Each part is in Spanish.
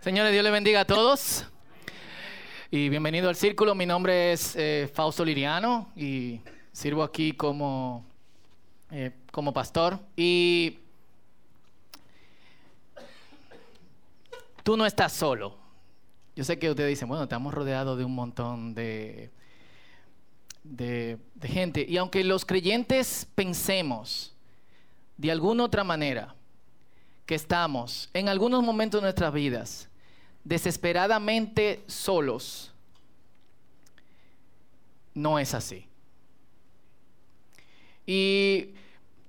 Señores, Dios le bendiga a todos. Y bienvenido al círculo. Mi nombre es eh, Fausto Liriano y sirvo aquí como, eh, como pastor. Y tú no estás solo. Yo sé que ustedes dicen, bueno, estamos rodeados de un montón de, de, de gente. Y aunque los creyentes pensemos de alguna otra manera que estamos en algunos momentos de nuestras vidas desesperadamente solos, no es así. Y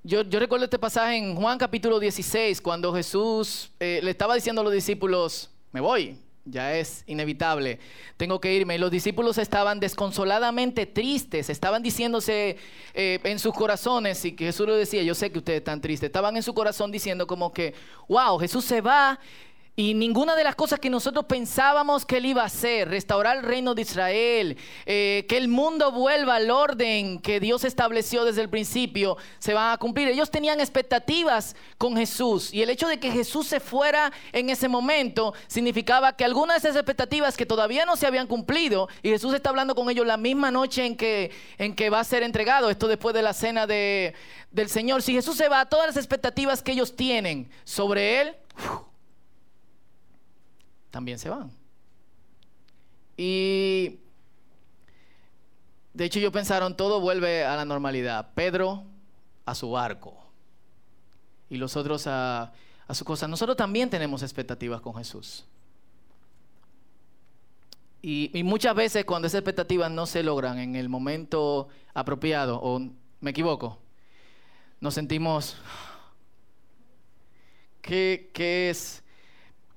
yo, yo recuerdo este pasaje en Juan capítulo 16, cuando Jesús eh, le estaba diciendo a los discípulos, me voy, ya es inevitable, tengo que irme. Y los discípulos estaban desconsoladamente tristes, estaban diciéndose eh, en sus corazones, y que Jesús lo decía, yo sé que ustedes están tristes, estaban en su corazón diciendo como que, wow, Jesús se va y ninguna de las cosas que nosotros pensábamos que él iba a hacer, restaurar el reino de Israel, eh, que el mundo vuelva al orden que Dios estableció desde el principio, se van a cumplir. Ellos tenían expectativas con Jesús y el hecho de que Jesús se fuera en ese momento significaba que algunas de esas expectativas que todavía no se habían cumplido y Jesús está hablando con ellos la misma noche en que, en que va a ser entregado, esto después de la cena de, del Señor. Si Jesús se va, todas las expectativas que ellos tienen sobre él, también se van. Y de hecho ellos pensaron, todo vuelve a la normalidad. Pedro a su barco y los otros a, a su cosa. Nosotros también tenemos expectativas con Jesús. Y, y, muchas veces cuando esas expectativas no se logran en el momento apropiado, o me equivoco, nos sentimos, ¿qué, qué es?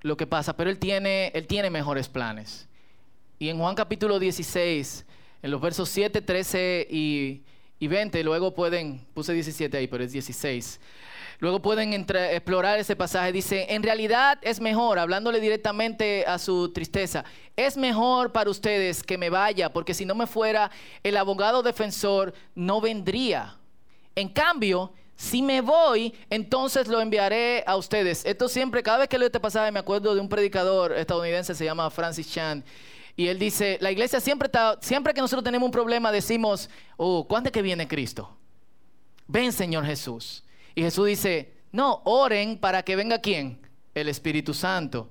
Lo que pasa, pero Él tiene, él tiene mejores planes. Y en Juan capítulo 16, en los versos 7, 13 y, y 20, luego pueden, puse 17 ahí, pero es 16. Luego pueden explorar ese pasaje. Dice, en realidad es mejor, hablándole directamente a su tristeza, es mejor para ustedes que me vaya, porque si no me fuera, el abogado defensor no vendría. En cambio, si me voy, entonces lo enviaré a ustedes. Esto siempre, cada vez que leo este pasaje, me acuerdo de un predicador estadounidense, se llama Francis Chan. Y él dice, la iglesia siempre está, siempre que nosotros tenemos un problema, decimos, oh, ¿cuándo es que viene Cristo? Ven, Señor Jesús. Y Jesús dice, no, oren para que venga quién? El Espíritu Santo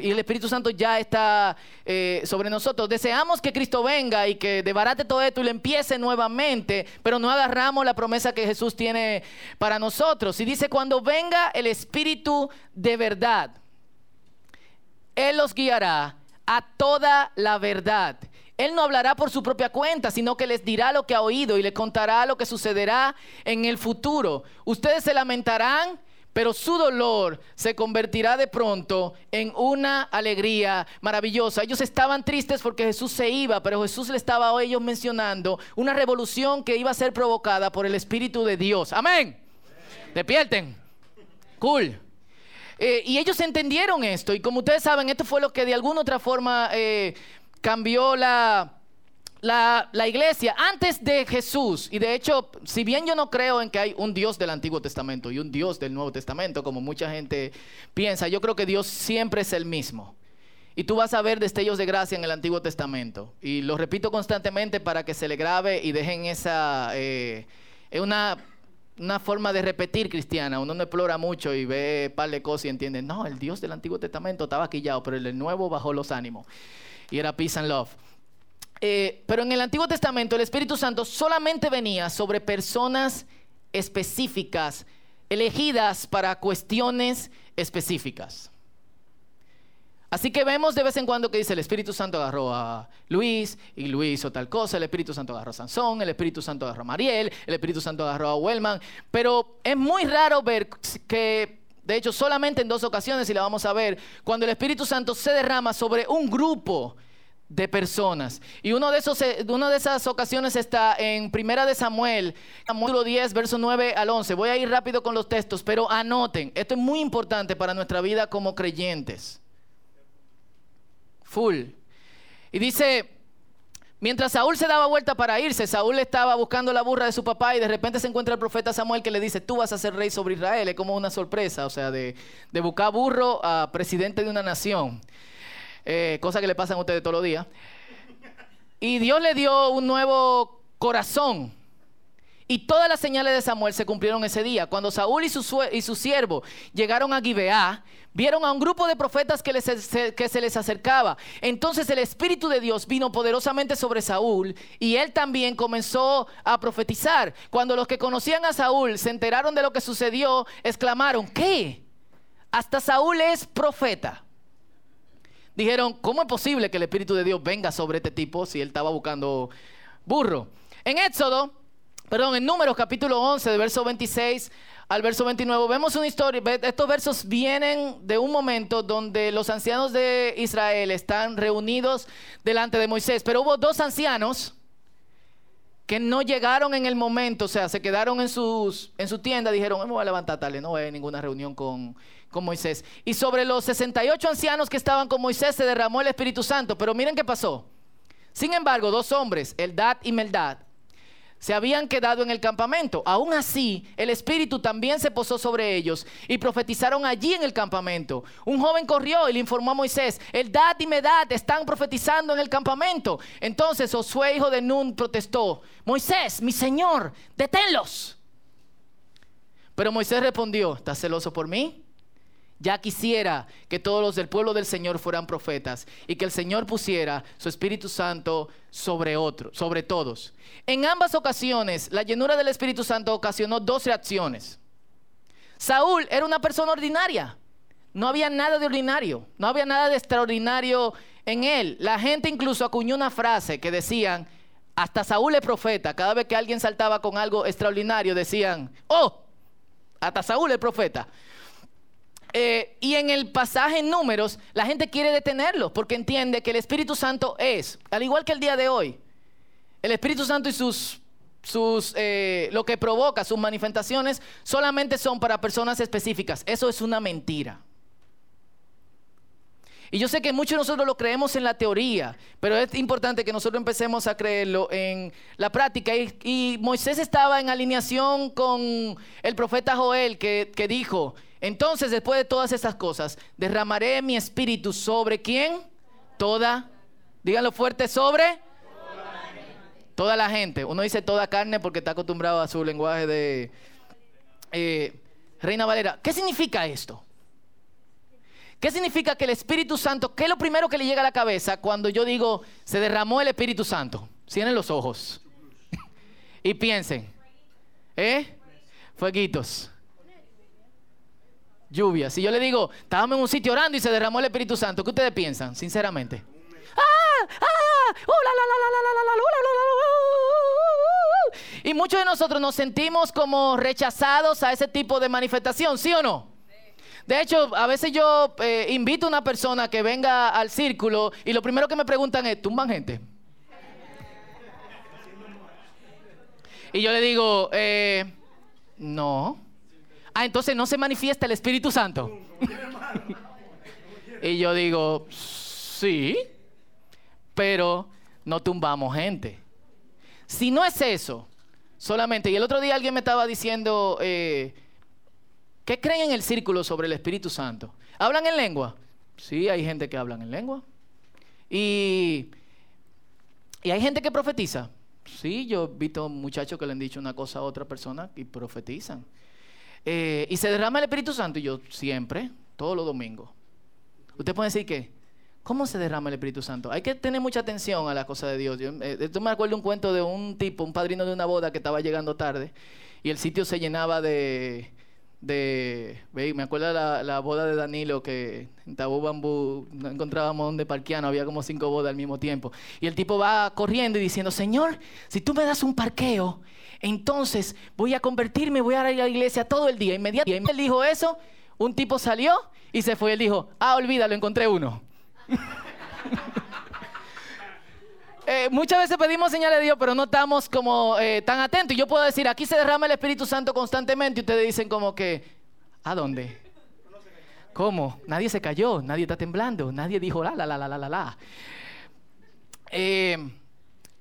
y el Espíritu Santo ya está eh, sobre nosotros. Deseamos que Cristo venga y que debarate todo esto y lo empiece nuevamente, pero no agarramos la promesa que Jesús tiene para nosotros. Y dice, cuando venga el Espíritu de verdad, Él los guiará a toda la verdad. Él no hablará por su propia cuenta, sino que les dirá lo que ha oído y les contará lo que sucederá en el futuro. Ustedes se lamentarán pero su dolor se convertirá de pronto en una alegría maravillosa. Ellos estaban tristes porque Jesús se iba, pero Jesús le estaba a ellos mencionando una revolución que iba a ser provocada por el Espíritu de Dios. Amén. Despierten. Cool. Eh, y ellos entendieron esto. Y como ustedes saben, esto fue lo que de alguna otra forma eh, cambió la la, iglesia antes de Jesús, y de hecho, si bien yo no creo en que hay un Dios del Antiguo Testamento y un Dios del Nuevo Testamento, como mucha gente piensa, yo creo que Dios siempre es el mismo. Y tú vas a ver destellos de gracia en el Antiguo Testamento. Y lo repito constantemente para que se le grabe y dejen esa... Eh, una, una forma de repetir cristiana. Uno no explora mucho y ve par de cosas y entiende, no, el Dios del Antiguo Testamento estaba quillado, pero el del Nuevo bajó los ánimos. Y era peace and love. Eh, pero en el Antiguo Testamento el Espíritu Santo solamente venía sobre personas específicas, elegidas para cuestiones específicas. Así que vemos de vez en cuando que dice el Espíritu Santo agarró a Luis y Luis hizo tal cosa, el Espíritu Santo agarró a Sansón, el Espíritu Santo agarró a Mariel, el Espíritu Santo agarró a Wellman, pero es muy raro ver que, de hecho, solamente en dos ocasiones, y la vamos a ver, cuando el Espíritu Santo se derrama sobre un grupo de personas. Y uno de esos, eh, una de esas ocasiones está en Primera de Samuel, capítulo 10, verso 9 al 11. Voy a ir rápido con los textos, pero anoten, esto es muy importante para nuestra vida como creyentes. Full. Y dice, Mientras Saúl se daba vuelta para irse, Saúl estaba buscando la burra de su papá y de repente se encuentra el profeta Samuel que le dice, tú vas a ser rey sobre Israel. Es como una sorpresa, o sea, de, buscar burro a presidente de una nación. Eh, cosa que le pasan a ustedes todos los días. Y Dios le dio un nuevo corazón. Y todas las señales de Samuel se cumplieron ese día. Cuando Saúl y su, y su siervo llegaron a Gibeá, vieron a un grupo de profetas que, que se les acercaba. Entonces el Espíritu de Dios vino poderosamente sobre Saúl y él también comenzó a profetizar. Cuando los que conocían a Saúl se enteraron de lo que sucedió, exclamaron, ¿qué? Hasta Saúl es profeta. Dijeron, ¿cómo es posible que el Espíritu de Dios venga sobre este tipo si él estaba buscando burro? En Éxodo, perdón, en Números capítulo 11, de verso 26 al verso 29, vemos una historia, estos versos vienen de un momento donde los ancianos de Israel están reunidos delante de Moisés, pero hubo dos ancianos que no llegaron en el momento, o sea, se quedaron en, sus, en su tienda, dijeron, me voy a levantar tarde, no hay ninguna reunión con, con Moisés. Y sobre los 68 ancianos que estaban con Moisés se derramó el Espíritu Santo, pero miren qué pasó. Sin embargo, dos hombres, Eldad y Meldad, se habían quedado en el campamento. Aún así, el Espíritu también se posó sobre ellos y profetizaron allí en el campamento. Un joven corrió y le informó a Moisés, el Dad y Medad están profetizando en el campamento. Entonces Josué, hijo de Nun, protestó, Moisés, mi señor, deténlos. Pero Moisés respondió, ¿estás celoso por mí? Ya quisiera que todos los del pueblo del Señor fueran profetas y que el Señor pusiera su Espíritu Santo sobre otros, sobre todos. En ambas ocasiones, la llenura del Espíritu Santo ocasionó dos reacciones. Saúl era una persona ordinaria. No había nada de ordinario, no había nada de extraordinario en él. La gente incluso acuñó una frase que decían, hasta Saúl es profeta. Cada vez que alguien saltaba con algo extraordinario decían, oh, hasta Saúl es profeta. Eh, y en el pasaje en números, la gente quiere detenerlo porque entiende que el Espíritu Santo es, al igual que el día de hoy, el Espíritu Santo y sus, sus eh, lo que provoca, sus manifestaciones, solamente son para personas específicas. Eso es una mentira. Y yo sé que muchos de nosotros lo creemos en la teoría, pero es importante que nosotros empecemos a creerlo en la práctica. Y, Moisés estaba en alineación con el profeta Joel que, que dijo, entonces, después de todas estas cosas, derramaré mi espíritu sobre quién? Toda, díganlo fuerte, sobre toda la gente. Uno dice toda carne porque está acostumbrado a su lenguaje de eh, Reina Valera. ¿Qué significa esto? ¿Qué significa que el Espíritu Santo, qué es lo primero que le llega a la cabeza cuando yo digo se derramó el Espíritu Santo? Cierren los ojos y piensen, ¿eh? Fueguitos lluvia. Si yo le digo, estábamos en un sitio orando y se derramó el Espíritu Santo, ¿qué ustedes piensan, sinceramente? Y muchos de nosotros nos sentimos como rechazados a ese tipo de manifestación, ¿sí o no? De hecho, a veces yo eh, invito a una persona que venga al círculo y lo primero que me preguntan es, ¿tumban gente? Y yo le digo, eh, no. Ah, entonces no se manifiesta el Espíritu Santo. y yo digo, sí, pero no tumbamos gente. Si no es eso, solamente, y el otro día alguien me estaba diciendo, eh, ¿qué creen en el círculo sobre el Espíritu Santo? ¿Hablan en lengua? Sí, hay gente que hablan en lengua. Y, y hay gente que profetiza. Sí, yo he visto muchachos que le han dicho una cosa a otra persona y profetizan. Eh, y se derrama el Espíritu Santo. Y yo, siempre, todos los domingos. Usted puede decir que, ¿cómo se derrama el Espíritu Santo? Hay que tener mucha atención a las cosas de Dios. Yo, eh, me acuerdo un cuento de un tipo, un padrino de una boda que estaba llegando tarde. Y el sitio se llenaba de. de me acuerdo la, la boda de Danilo que en Tabú Bambú no encontrábamos donde parquear, había como cinco bodas al mismo tiempo. Y el tipo va corriendo y diciendo: Señor, si tú me das un parqueo entonces voy a convertirme, voy a ir a la iglesia todo el día. Inmediatamente él dijo eso, un tipo salió y se fue. Él dijo, ah, olvídalo, encontré uno. Eh, muchas veces pedimos señales de Dios, pero no estamos como eh, tan atentos. Y yo puedo decir, aquí se derrama el Espíritu Santo constantemente. Y ustedes dicen como que, ¿a dónde? ¿Cómo? Nadie se cayó, nadie está temblando, nadie dijo la, la, la, la, la, la. Eh,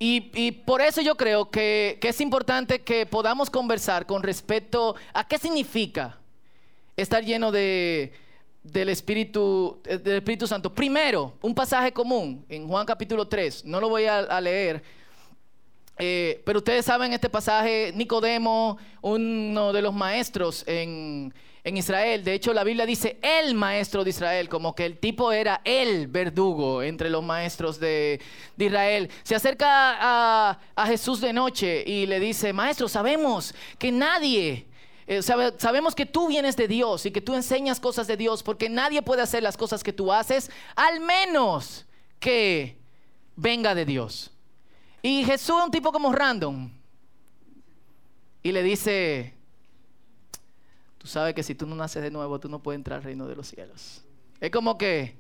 Y, por eso yo creo que, es importante que podamos conversar con respecto a qué significa estar lleno de, del, Espíritu, del Espíritu Santo. Primero, un pasaje común en Juan capítulo 3, no lo voy a, leer, eh, pero ustedes saben este pasaje, Nicodemo, uno de los maestros en en Israel. De hecho, la Biblia dice el maestro de Israel, como que el tipo era el verdugo entre los maestros de, Israel. Se acerca a, Jesús de noche y le dice, maestro, sabemos que nadie... Eh, sabemos que tú vienes de Dios y que tú enseñas cosas de Dios porque nadie puede hacer las cosas que tú haces al menos que venga de Dios. Y Jesús es un tipo como random. Y le dice, Tú sabes que si tú no naces de nuevo, tú no puedes entrar al reino de los cielos. Es como que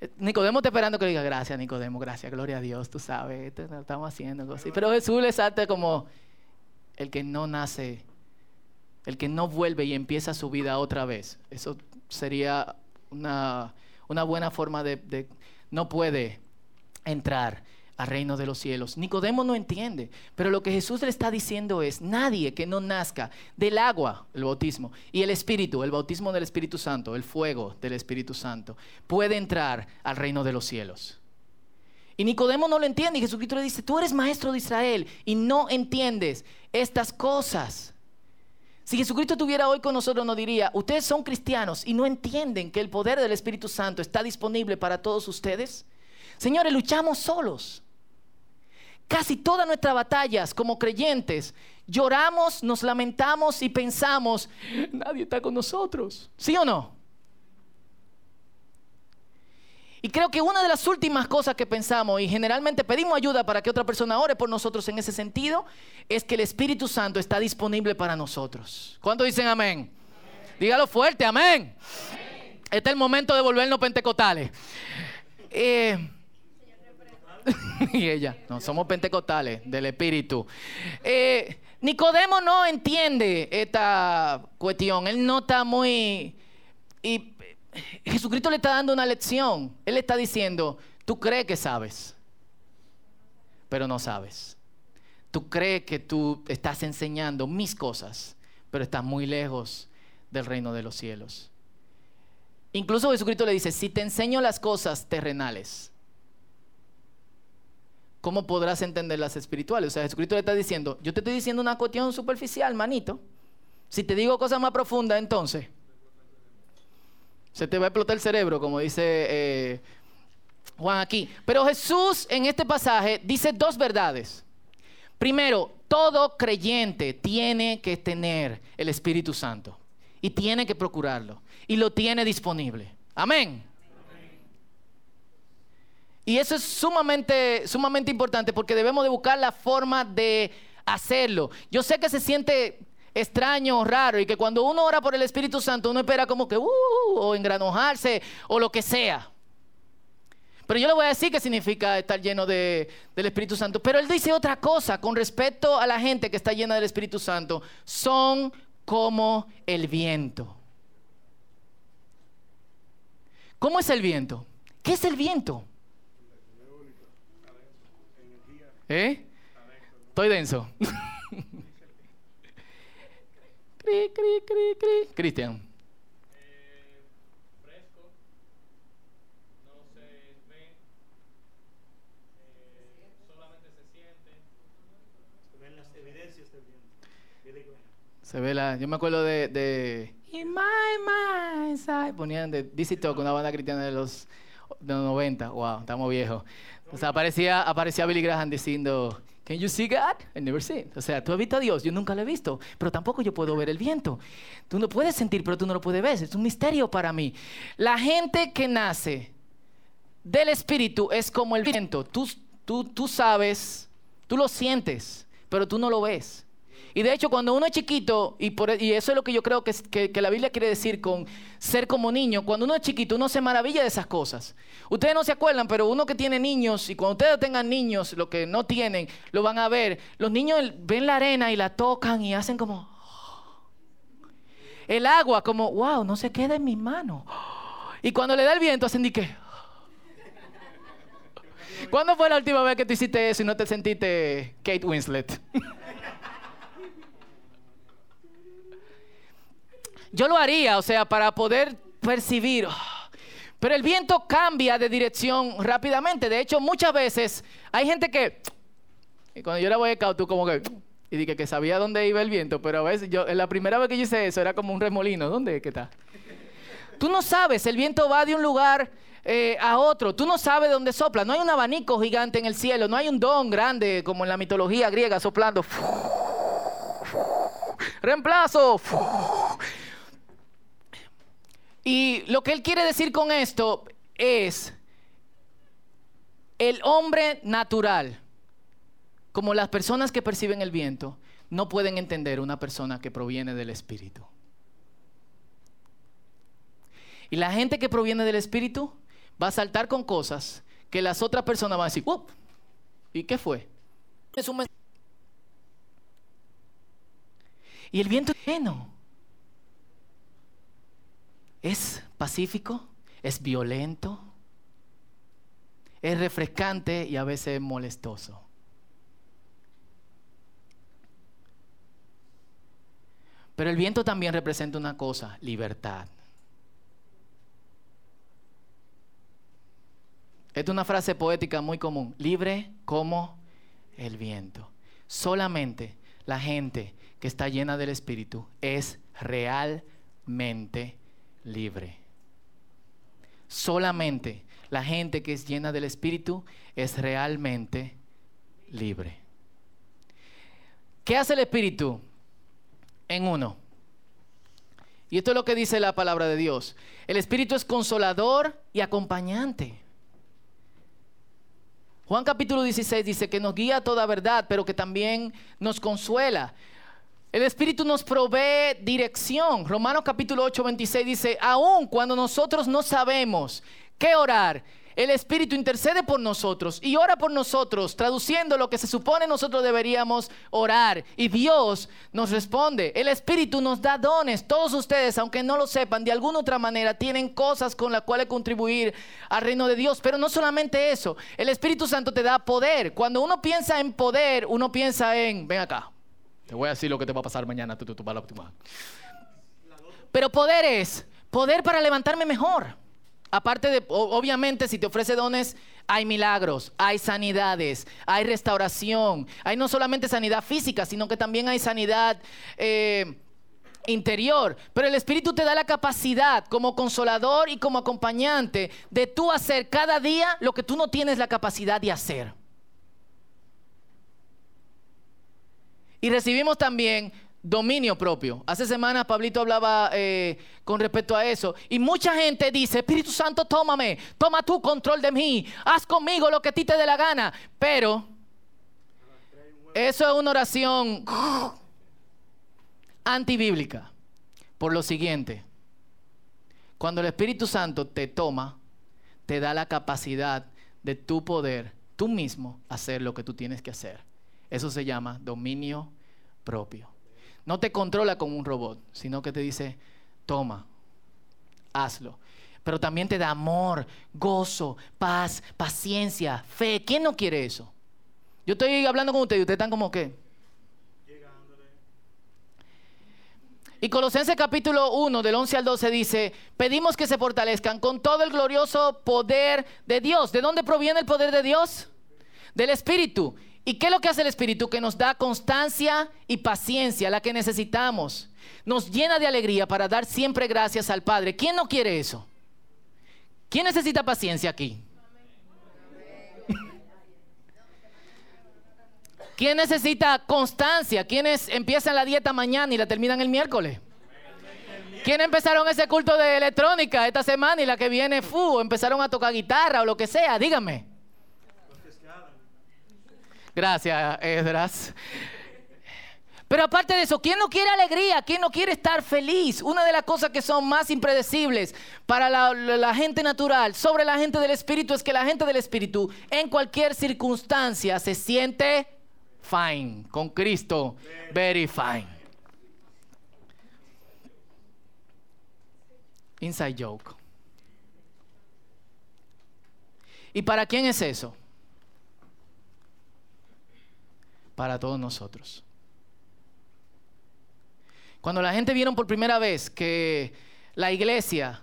eh, Nicodemo está esperando que le diga gracias, Nicodemo, gracias, gloria a Dios, tú sabes, estamos haciendo cosas así. Pero Jesús le salta como el que no nace, el que no vuelve y empieza su vida otra vez. Eso sería una, buena forma de, no puede entrar al reino de los cielos. Nicodemo no entiende, pero lo que Jesús le está diciendo es, nadie que no nazca del agua, el bautismo, y el Espíritu, el bautismo del Espíritu Santo, el fuego del Espíritu Santo, puede entrar al reino de los cielos. Y Nicodemo no lo entiende y Jesucristo le dice, tú eres maestro de Israel y no entiendes estas cosas. Si Jesucristo estuviera hoy con nosotros, nos diría, ustedes son cristianos y no entienden que el poder del Espíritu Santo está disponible para todos ustedes. Señores, luchamos solos. Casi todas nuestras batallas como creyentes, lloramos, nos lamentamos y pensamos, nadie está con nosotros. ¿Sí o no? Y creo que una de las últimas cosas que pensamos, y generalmente pedimos ayuda para que otra persona ore por nosotros en ese sentido, es que el Espíritu Santo está disponible para nosotros. ¿Cuántos dicen amén? Dígalo fuerte, amén. Este es el momento de volvernos pentecostales. Eh, y ella, no, somos pentecostales del Espíritu. Eh, Nicodemo no entiende esta cuestión, él no está muy... Y Jesucristo le está dando una lección, él le está diciendo, tú crees que sabes, pero no sabes. Tú crees que tú estás enseñando mis cosas, pero estás muy lejos del reino de los cielos. Incluso Jesucristo le dice, si te enseño las cosas terrenales, ¿cómo podrás entender las espirituales? O sea, Jesucristo le está diciendo, yo te estoy diciendo una cuestión superficial, manito. Si te digo cosas más profundas, entonces, se te va a explotar el cerebro, como dice eh, Juan aquí. Pero Jesús en este pasaje dice dos verdades. Primero, todo creyente tiene que tener el Espíritu Santo y tiene que procurarlo y lo tiene disponible. Amén. Y eso es sumamente, sumamente importante porque debemos de buscar la forma de hacerlo. Yo sé que se siente extraño raro y que cuando uno ora por el Espíritu Santo uno espera como que uh, o engranojarse o lo que sea. Pero yo le voy a decir qué significa estar lleno de, del Espíritu Santo. Pero él dice otra cosa con respecto a la gente que está llena del Espíritu Santo. Son como el viento. ¿Cómo es el viento? ¿Qué es el viento? ¿Eh? Estoy denso. cri, cri, cri, cri. Cristian. Eh, fresco. No se ve. Eh, solamente se siente. Se ven las evidencias del viento. Se ve la. Yo me acuerdo de. de In my mind, Ponían de DC Talk, una banda cristiana de los, de los 90. Wow, estamos viejos. O sea, aparecía, aparecía Billy Graham diciendo, Can you see God? I never seen. O sea, tú has visto a Dios, yo nunca lo he visto, pero tampoco yo puedo ver el viento. Tú no puedes sentir, pero tú no lo puedes ver. Es un misterio para mí. La gente que nace del Espíritu es como el viento. Tú, tú, tú sabes, tú lo sientes, pero tú no lo ves. Y de hecho, cuando uno es chiquito, y, y eso es lo que yo creo que, la Biblia quiere decir con ser como niño, cuando uno es chiquito, uno se maravilla de esas cosas. Ustedes no se acuerdan, pero uno que tiene niños, y cuando ustedes tengan niños, lo que no tienen, lo van a ver. Los niños ven la arena y la tocan y hacen como... El agua, como, wow, no se queda en mi mano. Y cuando le da el viento, hacen de qué. ¿Cuándo fue la última vez que tú hiciste eso y no te sentiste Kate Winslet? Yo lo haría, o sea, para poder percibir. Pero el viento cambia de dirección rápidamente. De hecho, muchas veces hay gente que, y cuando yo era boy tú como que, y dije que sabía dónde iba el viento, pero a veces yo, la primera vez que yo hice eso era como un remolino. ¿Dónde es está? Tú no sabes, el viento va de un lugar eh, a otro. Tú no sabes dónde sopla. No hay un abanico gigante en el cielo. No hay un don grande como en la mitología griega soplando. Reemplazo. Y lo que él quiere decir con esto es el hombre natural, como las personas que perciben el viento, no pueden entender una persona que proviene del Espíritu. Y la gente que proviene del Espíritu va a saltar con cosas que las otras personas van a decir, ¿y qué fue? Y el viento es lleno. Es pacífico, es violento, es refrescante y a veces molestoso. Pero el viento también representa una cosa, libertad. Esta es una frase poética muy común. Libre como el viento. Solamente la gente que está llena del Espíritu es realmente libre. Solamente la gente que es llena del Espíritu es realmente libre. ¿Qué hace el Espíritu en uno? Y esto es lo que dice la palabra de Dios. El Espíritu es consolador y acompañante. Juan capítulo 16 dice que nos guía a toda verdad, pero que también nos consuela. El Espíritu nos provee dirección. Romanos capítulo 8, 26 dice, aun cuando nosotros no sabemos qué orar, el Espíritu intercede por nosotros y ora por nosotros, traduciendo lo que se supone nosotros deberíamos orar. Y Dios nos responde. El Espíritu nos da dones. Todos ustedes, aunque no lo sepan, de alguna otra manera tienen cosas con las cuales contribuir al reino de Dios. Pero no solamente eso. El Espíritu Santo te da poder. Cuando uno piensa en poder, uno piensa en, ven acá, te voy a decir lo que te va a pasar mañana. Tú, tú, tú, Pero poder es poder para levantarme mejor. Aparte de, obviamente, si te ofrece dones, hay milagros, hay sanidades, hay restauración, hay no solamente sanidad física, sino que también hay sanidad eh, interior. Pero el Espíritu te da la capacidad como consolador y como acompañante de tú hacer cada día lo que tú no tienes la capacidad de hacer. Y recibimos también dominio propio. Hace semanas Pablito hablaba eh, con respecto a eso. Y mucha gente dice, Espíritu Santo, tómame, toma tu control de mí, haz conmigo lo que a ti te dé la gana. Pero eso es una oración antibíblica. Por lo siguiente, cuando el Espíritu Santo te toma, te da la capacidad de tu poder, tú mismo, hacer lo que tú tienes que hacer. Eso se llama dominio propio. No te controla como un robot, sino que te dice, toma, hazlo. Pero también te da amor, gozo, paz, paciencia, fe. ¿Quién no quiere eso? Yo estoy hablando con ustedes y ustedes están como que... Y Colosenses capítulo 1 del 11 al 12 dice, pedimos que se fortalezcan con todo el glorioso poder de Dios. ¿De dónde proviene el poder de Dios? Del Espíritu. ¿Y qué es lo que hace el Espíritu? Que nos da constancia y paciencia, la que necesitamos. Nos llena de alegría para dar siempre gracias al Padre. ¿Quién no quiere eso? ¿Quién necesita paciencia aquí? ¿Quién necesita constancia? ¿Quiénes empiezan la dieta mañana y la terminan el miércoles? ¿Quién empezaron ese culto de electrónica esta semana y la que viene, fu, empezaron a tocar guitarra o lo que sea? Díganme. Gracias, Edras. Pero aparte de eso, ¿quién no quiere alegría? ¿Quién no quiere estar feliz? Una de las cosas que son más impredecibles para la, gente natural sobre la gente del Espíritu es que la gente del Espíritu en cualquier circunstancia se siente fine, con Cristo, very fine. Inside joke. ¿Y para quién es eso? Para todos nosotros. Cuando la gente vieron por primera vez que la iglesia,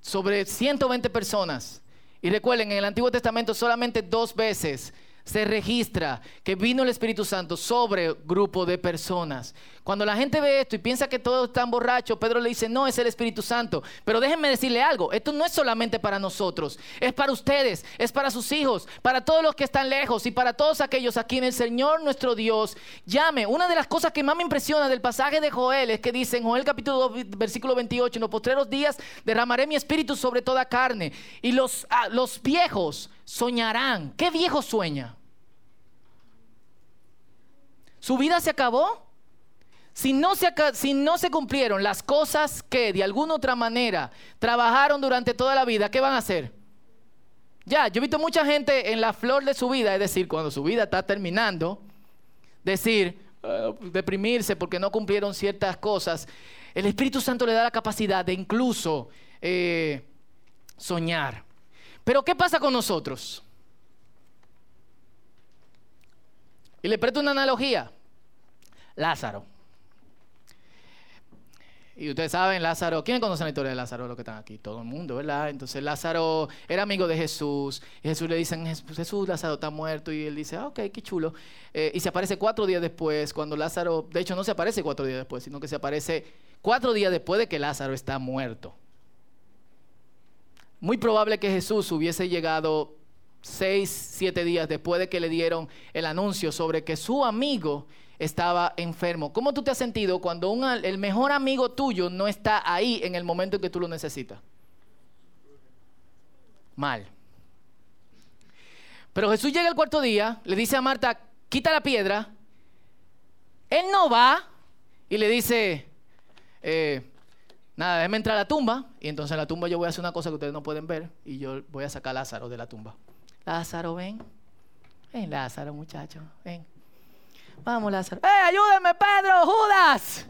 sobre 120 personas, y recuerden, en el Antiguo Testamento solamente dos veces se registra que vino el Espíritu Santo sobre grupo de personas. Cuando la gente ve esto y piensa que todos están borrachos, Pedro le dice, no, es el Espíritu Santo. Pero déjenme decirle algo, esto no es solamente para nosotros, es para ustedes, es para sus hijos, para todos los que están lejos y para todos aquellos a quienes el Señor nuestro Dios llame. Una de las cosas que más me impresiona del pasaje de Joel es que dice en Joel capítulo 2, versículo 28, en los postreros días derramaré mi espíritu sobre toda carne y los, ah, los viejos soñarán. ¿Qué viejo sueña? ¿Su vida se acabó? Si no, se, si no se cumplieron las cosas que de alguna otra manera trabajaron durante toda la vida, ¿qué van a hacer? Ya, yo he visto mucha gente en la flor de su vida, es decir, cuando su vida está terminando, decir, ah, deprimirse porque no cumplieron ciertas cosas. El Espíritu Santo le da la capacidad de incluso eh, soñar. Pero ¿qué pasa con nosotros? Y le presto una analogía. Lázaro. Y ustedes saben, Lázaro, ¿quién conoce la historia de Lázaro, los que están aquí? Todo el mundo, ¿verdad? Entonces Lázaro era amigo de Jesús. Y Jesús le dice, Jesús, Lázaro está muerto. Y él dice, ah, ok, qué chulo. Eh, y se aparece cuatro días después, cuando Lázaro, de hecho no se aparece cuatro días después, sino que se aparece cuatro días después de que Lázaro está muerto. Muy probable que Jesús hubiese llegado seis, siete días después de que le dieron el anuncio sobre que su amigo estaba enfermo. ¿Cómo tú te has sentido cuando el mejor amigo tuyo no está ahí en el momento en que tú lo necesitas? Mal. Pero Jesús llega el cuarto día, le dice a Marta, quita la piedra. Él no va y le dice, eh, nada, déjeme entrar a la tumba. Y entonces en la tumba yo voy a hacer una cosa que ustedes no pueden ver y yo voy a sacar a Lázaro de la tumba. Lázaro, ven. Ven, Lázaro, muchacho, ven. Vamos, Lázaro. ¡Eh, ayúdenme, Pedro! ¡Judas!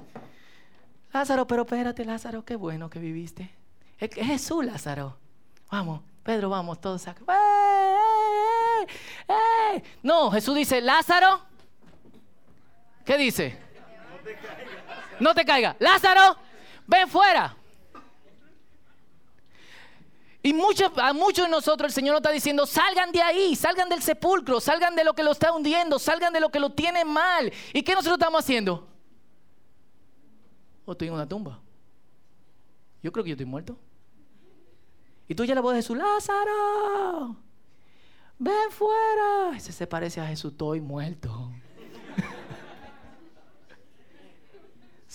Lázaro, pero espérate, Lázaro, qué bueno que viviste. Es, Jesús, Lázaro. Vamos, Pedro, vamos, todos acá. ¡Eh, eh, eh! No, Jesús dice, Lázaro. ¿Qué dice? No te caiga. No te caiga. Lázaro, ven fuera. Y muchos, a muchos de nosotros el Señor nos está diciendo, salgan de ahí, salgan del sepulcro, salgan de lo que lo está hundiendo, salgan de lo que lo tiene mal. ¿Y qué nosotros estamos haciendo? O oh, estoy en una tumba. Yo creo que yo estoy muerto. Y tú ya la voz de Jesús, Lázaro, ven fuera. Ese se parece a Jesús, estoy muerto.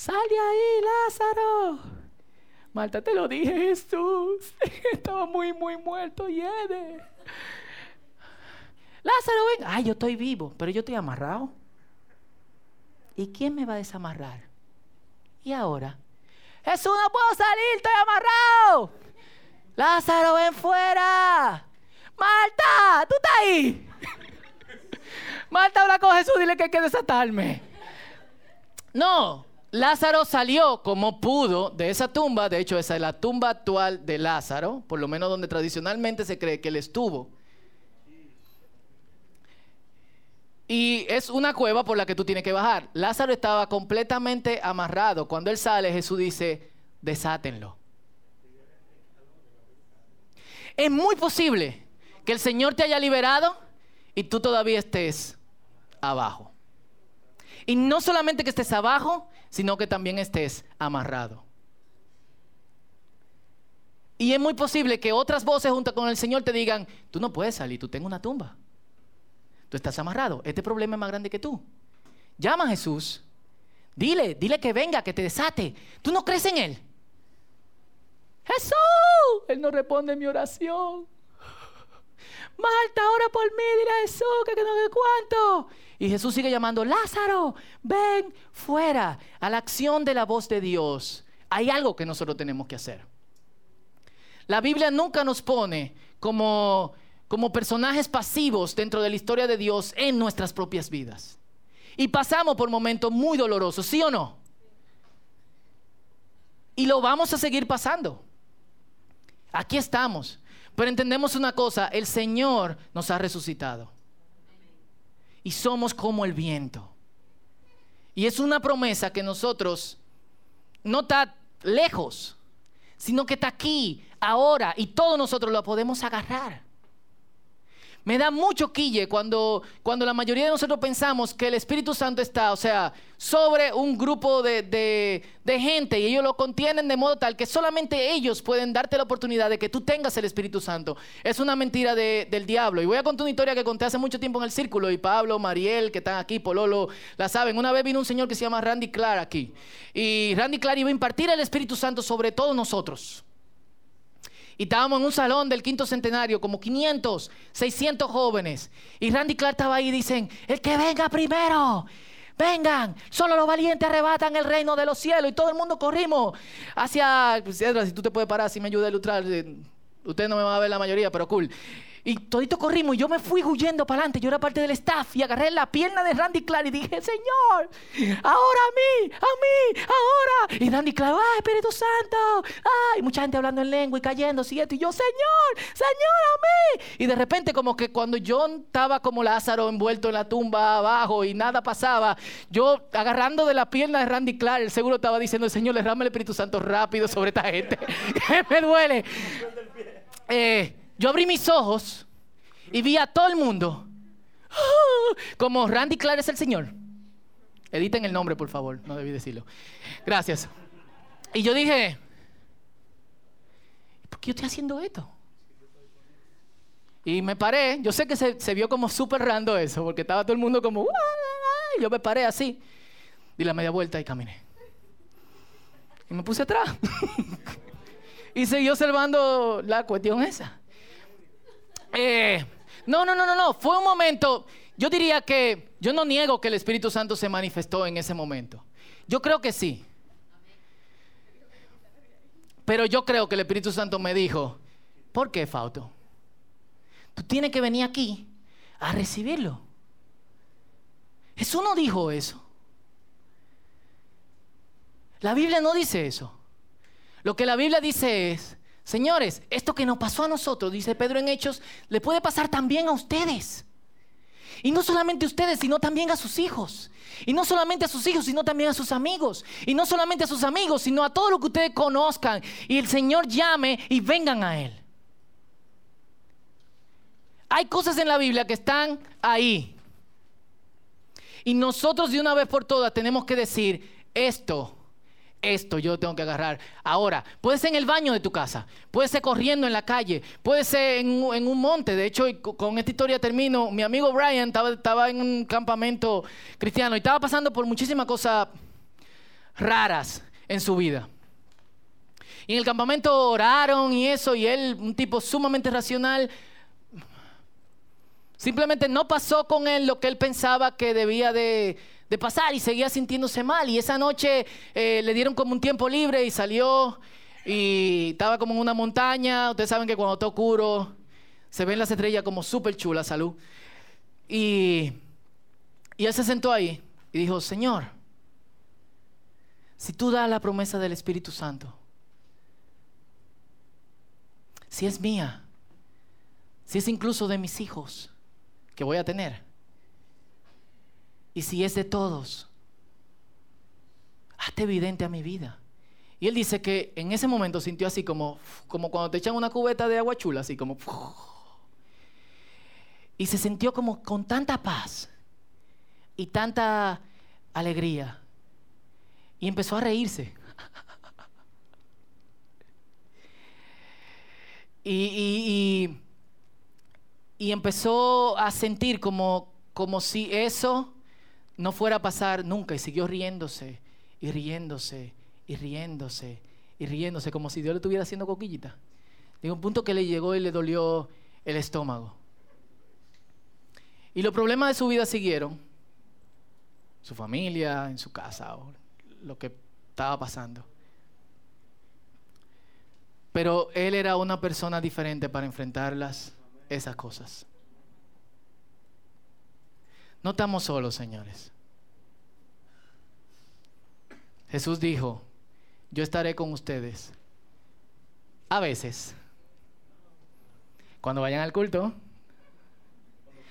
Sal ahí, Lázaro. Marta, te lo dije, Jesús. Estaba muy, muy muerto, hiede. Lázaro, ven. Ay, yo estoy vivo, pero yo estoy amarrado. ¿Y quién me va a desamarrar? ¿Y ahora? Jesús, no puedo salir, estoy amarrado. Lázaro, ven fuera. Marta, tú estás ahí. Marta, habla con Jesús, dile que hay que desatarme. No, Lázaro salió como pudo de esa tumba, de hecho esa es la tumba actual de Lázaro, por lo menos donde tradicionalmente se cree que él estuvo. Y es una cueva por la que tú tienes que bajar. Lázaro estaba completamente amarrado. Cuando él sale, Jesús dice, desátenlo. Es muy posible que el Señor te haya liberado y tú todavía estés abajo. Y no solamente que estés abajo, sino que también estés amarrado. Y es muy posible que otras voces junto con el Señor te digan, tú no puedes salir, tú tengo una tumba. Tú estás amarrado, este problema es más grande que tú. Llama a Jesús, dile, dile que venga, que te desate. ¿Tú no crees en Él? Jesús, Él no responde mi oración. Marta, ora por mí, a Jesús que, que no sé cuánto. Y Jesús sigue llamando, Lázaro, ven fuera a la acción de la voz de Dios. Hay algo que nosotros tenemos que hacer. La Biblia nunca nos pone como, como personajes pasivos dentro de la historia de Dios en nuestras propias vidas. Y pasamos por momentos muy dolorosos, ¿sí o no? Y lo vamos a seguir pasando. Aquí estamos. Pero entendemos una cosa, el Señor nos ha resucitado. y somos como el viento. Y es una promesa que nosotros no está lejos, sino que está aquí, ahora, y todos nosotros lo podemos agarrar. Me da mucho quille cuando, cuando la mayoría de nosotros pensamos que el Espíritu Santo está, o sea, sobre un grupo de, de, gente y ellos lo contienen de modo tal que solamente ellos pueden darte la oportunidad de que tú tengas el Espíritu Santo. Es una mentira del diablo. Y voy a contar una historia que conté hace mucho tiempo en el círculo y Pablo, Mariel, que están aquí, Pololo, la saben. Una vez vino un señor que se llama Randy Clark aquí y Randy Clark iba a impartir el Espíritu Santo sobre todos nosotros. Y estábamos en un salón del quinto centenario, como 500, 600 jóvenes. Y Randy Clark estaba ahí y dicen, el que venga primero. Vengan, solo los valientes arrebatan el reino de los cielos y todo el mundo corrimos hacia... Pues, si tú te puedes parar, si me ayuda a ilustrar. Eh, Ustedes no me van a ver la mayoría, pero cool. Y todito corrimos y yo me fui huyendo para adelante. Yo era parte del staff y agarré la pierna de Randy Clark y dije, Señor, ahora a mí, a mí, ahora. Y Randy Clark, ay, Espíritu Santo, ay, mucha gente hablando en lengua y cayendo, siguiente. Y yo, Señor, Señor, a mí. Y de repente como que cuando yo estaba como Lázaro envuelto en la tumba abajo y nada pasaba, yo agarrando de la pierna de Randy Clark, el seguro estaba diciendo, Señor, le rame el Espíritu Santo rápido sobre esta gente. me duele. Eh, yo abrí mis ojos y vi a todo el mundo como Randy Clark es el Señor. Editen el nombre, por favor, no debí decirlo. Gracias. Y yo dije, ¿por qué yo estoy haciendo esto? Y me paré, yo sé que se, vio como súper rando eso, porque estaba todo el mundo como, yo me paré así, di la media vuelta y caminé. Y me puse atrás. y seguí observando la cuestión esa. Eh, no, no, no, no, no. Fue un momento. Yo diría que yo no niego que el Espíritu Santo se manifestó en ese momento. Yo creo que sí. Pero yo creo que el Espíritu Santo me dijo, ¿por qué, Fauto? Tú tienes que venir aquí a recibirlo. Jesús no dijo eso. La Biblia no dice eso. Lo que la Biblia dice es, Señores, esto que nos pasó a nosotros, dice Pedro en Hechos, le puede pasar también a ustedes. Y no solamente a ustedes, sino también a sus hijos. Y no solamente a sus hijos, sino también a sus amigos. Y no solamente a sus amigos, sino a todo lo que ustedes conozcan. Y el Señor llame y vengan a Él. Hay cosas en la Biblia que están ahí. Y nosotros de una vez por todas tenemos que decir, esto esto yo tengo que agarrar. Ahora, puede ser en el baño de tu casa, puede ser corriendo en la calle, puede ser en, un monte. De hecho, con esta historia termino. Mi amigo Brian estaba, estaba en un campamento cristiano y estaba pasando por muchísimas cosas raras en su vida. Y en el campamento oraron y eso, y él, un tipo sumamente racional, simplemente no pasó con él lo que él pensaba que debía de de pasar y seguía sintiéndose mal. Y esa noche eh, le dieron como un tiempo libre y salió y estaba como en una montaña. Ustedes saben que cuando está oscuro se ven las estrellas como súper chulas, salud. Y, y él se sentó ahí y dijo, Señor, si tú das la promesa del Espíritu Santo, si es mía, si es incluso de mis hijos que voy a tener, y si es de todos, hazte evidente a mi vida. Y él dice que en ese momento sintió así como, como cuando te echan una cubeta de agua chula, así como... Y se sintió como con tanta paz y tanta alegría. Y empezó a reírse. Y, empezó a sentir como, como si eso no fuera a pasar nunca y siguió riéndose y riéndose y riéndose y riéndose como si Dios le estuviera haciendo coquillita. Llegó un punto que le llegó y le dolió el estómago. Y los problemas de su vida siguieron. Su familia, en su casa, lo que estaba pasando. Pero él era una persona diferente para enfrentarlas, esas cosas. No estamos solos, señores. Jesús dijo, yo estaré con ustedes. A veces. Cuando vayan al culto,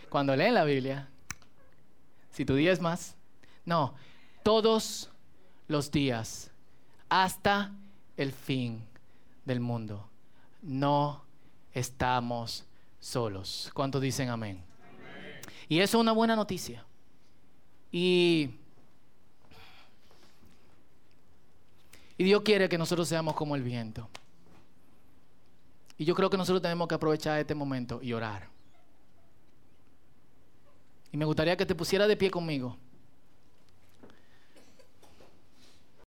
cuando leen la Biblia, Si tu día más. No, todos los días hasta el fin del mundo. No estamos solos. ¿Cuántos dicen amén? Y eso es una buena noticia. Y, Dios quiere que nosotros seamos como el viento. Y yo creo que nosotros tenemos que aprovechar este momento y orar. Y me gustaría que te pusiera de pie conmigo.